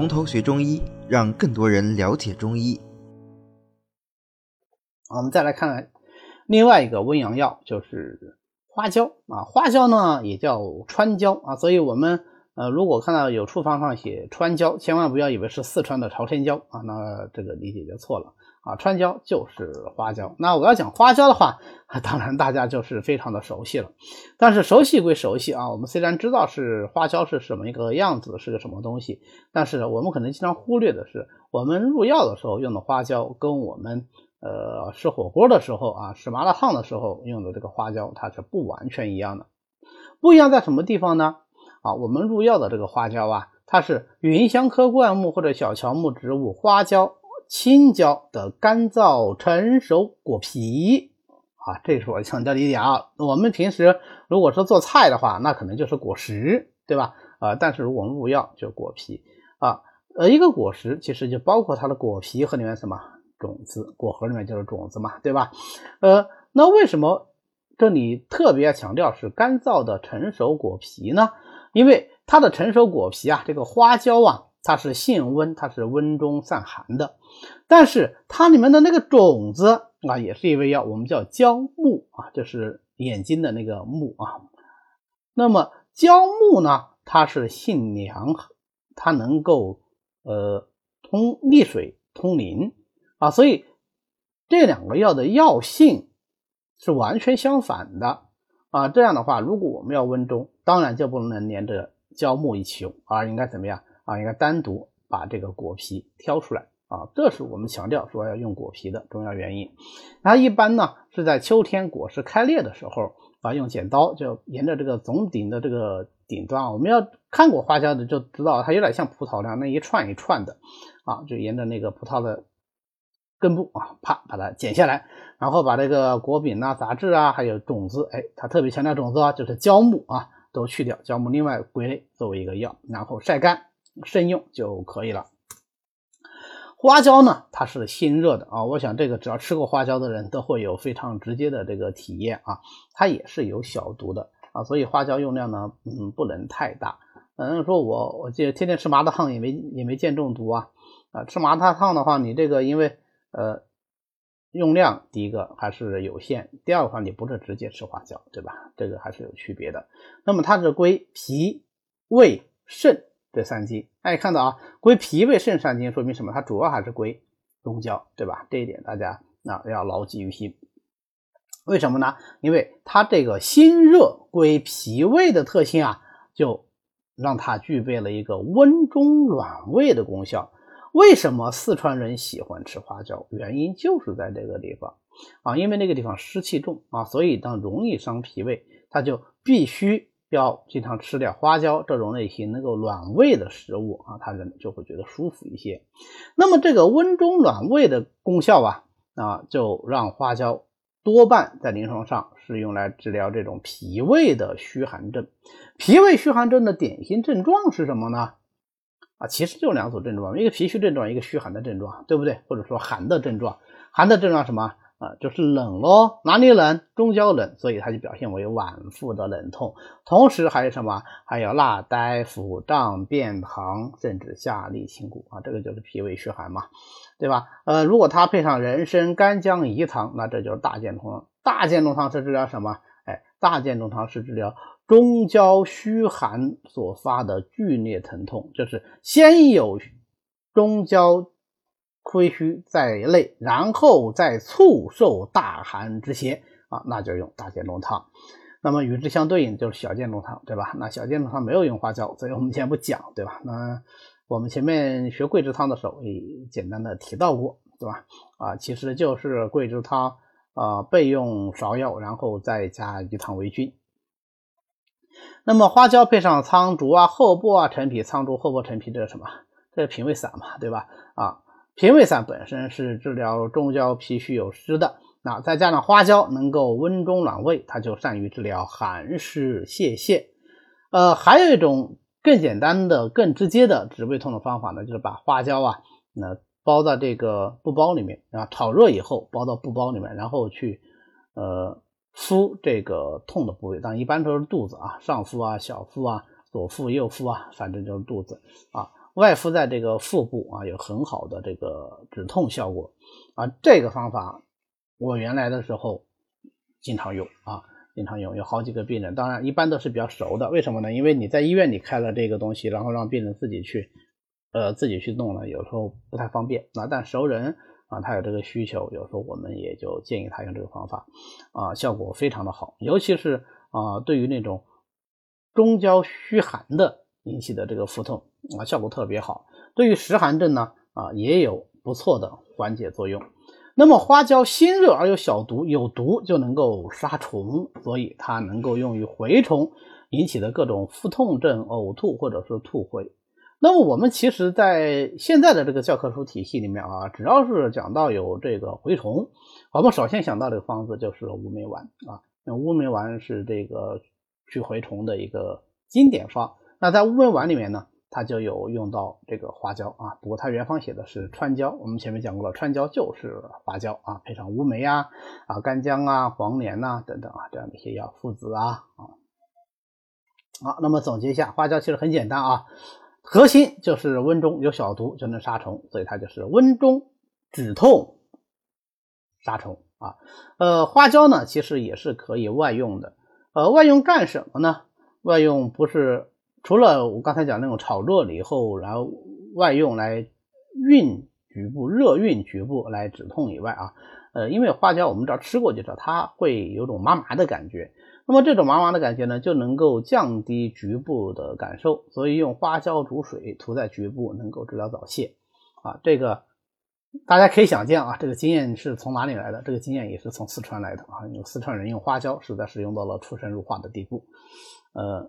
从头学中医，让更多人了解中医。我们再来看看另外一个温阳药，就是花椒啊。花椒呢也叫川椒啊，所以我们呃如果看到有处方上写川椒，千万不要以为是四川的朝天椒啊，那这个理解就错了。啊，川椒就是花椒。那我要讲花椒的话，当然大家就是非常的熟悉了。但是熟悉归熟悉啊，我们虽然知道是花椒是什么一个样子，是个什么东西，但是我们可能经常忽略的是，我们入药的时候用的花椒，跟我们呃吃火锅的时候啊，吃麻辣烫的时候用的这个花椒，它是不完全一样的。不一样在什么地方呢？啊，我们入药的这个花椒啊，它是芸香科灌木或者小乔木植物花椒。青椒的干燥成熟果皮啊，这是我强调的一点啊。我们平时如果说做菜的话，那可能就是果实，对吧？啊，但是如果我们入药就果皮啊。呃，一个果实其实就包括它的果皮和里面什么种子，果核里面就是种子嘛，对吧？呃，那为什么这里特别要强调是干燥的成熟果皮呢？因为它的成熟果皮啊，这个花椒啊。它是性温，它是温中散寒的，但是它里面的那个种子啊，也是一味药，我们叫焦木啊，就是眼睛的那个木啊。那么焦木呢，它是性凉，它能够呃通利水、通淋啊，所以这两个药的药性是完全相反的啊。这样的话，如果我们要温中，当然就不能连着焦木一起用，而应该怎么样？啊，应该单独把这个果皮挑出来啊，这是我们强调说要用果皮的重要原因。它一般呢是在秋天果实开裂的时候啊，用剪刀就沿着这个总顶的这个顶端，我们要看过花椒的就知道，它有点像葡萄那样，那一串一串的啊，就沿着那个葡萄的根部啊，啪把它剪下来，然后把这个果柄啊、杂质啊，还有种子，哎，它特别强调种子啊，就是胶木啊，都去掉，胶木另外归类作为一个药，然后晒干。慎用就可以了。花椒呢，它是辛热的啊，我想这个只要吃过花椒的人都会有非常直接的这个体验啊，它也是有小毒的啊，所以花椒用量呢，嗯，不能太大。嗯，说我我这天天吃麻辣烫也没也没见中毒啊啊，吃麻辣烫的话，你这个因为呃用量第一个还是有限，第二个话你不是直接吃花椒对吧？这个还是有区别的。那么它是归脾、胃、肾。这三经，哎，看到啊，归脾胃肾三经，说明什么？它主要还是归中焦，对吧？这一点大家啊要牢记于心。为什么呢？因为它这个辛热归脾胃的特性啊，就让它具备了一个温中暖胃的功效。为什么四川人喜欢吃花椒？原因就是在这个地方啊，因为那个地方湿气重啊，所以当容易伤脾胃，它就必须。要经常吃点花椒这种类型能够暖胃的食物啊，他人就会觉得舒服一些。那么这个温中暖胃的功效啊，啊，就让花椒多半在临床上是用来治疗这种脾胃的虚寒症。脾胃虚寒症的典型症状是什么呢？啊，其实就两组症状，一个脾虚症状，一个虚寒的症状，对不对？或者说寒的症状，寒的症状什么？啊，就是冷咯，哪里冷？中焦冷，所以它就表现为脘腹的冷痛，同时还有什么？还有纳呆、腹胀、便溏，甚至下利清谷啊，这个就是脾胃虚寒嘛，对吧？呃，如果它配上人参、干姜、饴糖，那这就是大健中汤。大健中汤是治疗什么？哎，大健中汤是治疗中焦虚寒所发的剧烈疼痛，就是先有中焦。亏虚在内，然后再促受大寒之邪啊，那就用大健中汤。那么与之相对应就是小健中汤，对吧？那小健中汤没有用花椒，所以我们先不讲，对吧？那我们前面学桂枝汤的时候也简单的提到过，对吧？啊，其实就是桂枝汤啊，备用芍药，然后再加鱼汤为君。那么花椒配上苍术啊、厚朴啊、陈皮，苍术、厚朴、陈皮这是什么？这是平胃散嘛，对吧？啊。平胃散本身是治疗中焦脾虚有湿的，那再加上花椒能够温中暖胃，它就善于治疗寒湿泄泻。呃，还有一种更简单的、更直接的治胃痛的方法呢，就是把花椒啊，那包在这个布包里面啊，炒热以后包到布包里面，然后去呃敷这个痛的部位，当然一般都是肚子啊，上腹啊、小腹啊、左腹、右腹啊，反正就是肚子啊。外敷在这个腹部啊，有很好的这个止痛效果啊。这个方法我原来的时候经常用啊，经常用，有好几个病人，当然一般都是比较熟的。为什么呢？因为你在医院里开了这个东西，然后让病人自己去呃自己去弄了，有时候不太方便啊。但熟人啊，他有这个需求，有时候我们也就建议他用这个方法啊，效果非常的好，尤其是啊，对于那种中焦虚寒的引起的这个腹痛啊，效果特别好。对于实寒症呢啊，也有不错的缓解作用。那么花椒辛热而有小毒，有毒就能够杀虫，所以它能够用于蛔虫引起的各种腹痛症、呕吐或者是吐蛔。那么我们其实，在现在的这个教科书体系里面啊，只要是讲到有这个蛔虫，我们首先想到这个方子就是乌梅丸啊。那乌梅丸是这个去蛔虫的一个经典方。那在乌梅丸里面呢，它就有用到这个花椒啊。不过它原方写的是川椒，我们前面讲过了，川椒就是花椒啊，配上乌梅啊、啊干姜啊、黄连呐等等啊这样的一些药，附子啊啊。好，那么总结一下，花椒其实很简单啊。核心就是温中有小毒就能杀虫，所以它就是温中止痛杀虫啊。呃，花椒呢其实也是可以外用的。呃，外用干什么呢？外用不是除了我刚才讲那种炒热了以后，然后外用来运局部、热运局部来止痛以外啊，呃，因为花椒我们只要吃过就知道它会有种麻麻的感觉。那么这种麻麻的感觉呢，就能够降低局部的感受，所以用花椒煮水涂在局部，能够治疗早泄。啊，这个大家可以想见啊，这个经验是从哪里来的？这个经验也是从四川来的啊，有四川人用花椒，实在是用到了出神入化的地步，呃，